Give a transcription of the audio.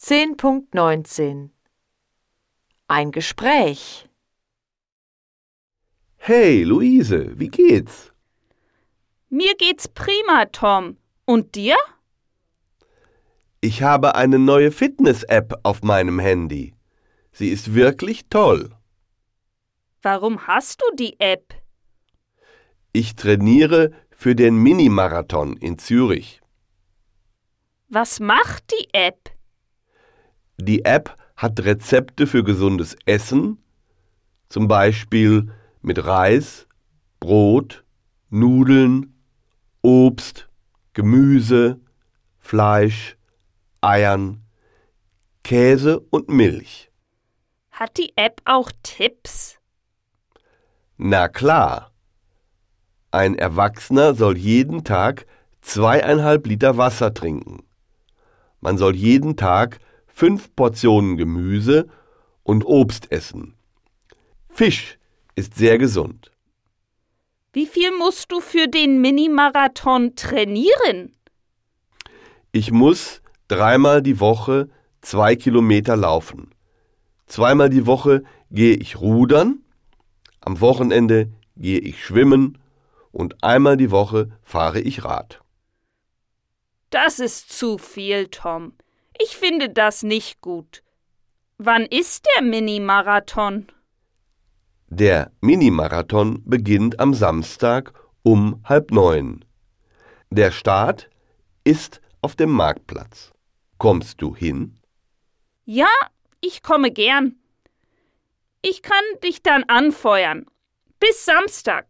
10.19 Ein Gespräch Hey, Luise, wie geht's? Mir geht's prima, Tom. Und dir? Ich habe eine neue Fitness-App auf meinem Handy. Sie ist wirklich toll. Warum hast du die App? Ich trainiere für den Minimarathon in Zürich. Was macht die App? Die App hat Rezepte für gesundes Essen, zum Beispiel mit Reis, Brot, Nudeln, Obst, Gemüse, Fleisch, Eiern, Käse und Milch. Hat die App auch Tipps? Na klar. Ein Erwachsener soll jeden Tag zweieinhalb Liter Wasser trinken. Man soll jeden Tag fünf Portionen Gemüse und Obst essen. Fisch ist sehr gesund. Wie viel musst du für den Minimarathon trainieren? Ich muss dreimal die Woche zwei Kilometer laufen. Zweimal die Woche gehe ich rudern, am Wochenende gehe ich schwimmen und einmal die Woche fahre ich Rad. Das ist zu viel, Tom. Ich finde das nicht gut. Wann ist der Minimarathon? Der Minimarathon beginnt am Samstag um halb neun. Der Start ist auf dem Marktplatz. Kommst du hin? Ja, ich komme gern. Ich kann dich dann anfeuern. Bis Samstag.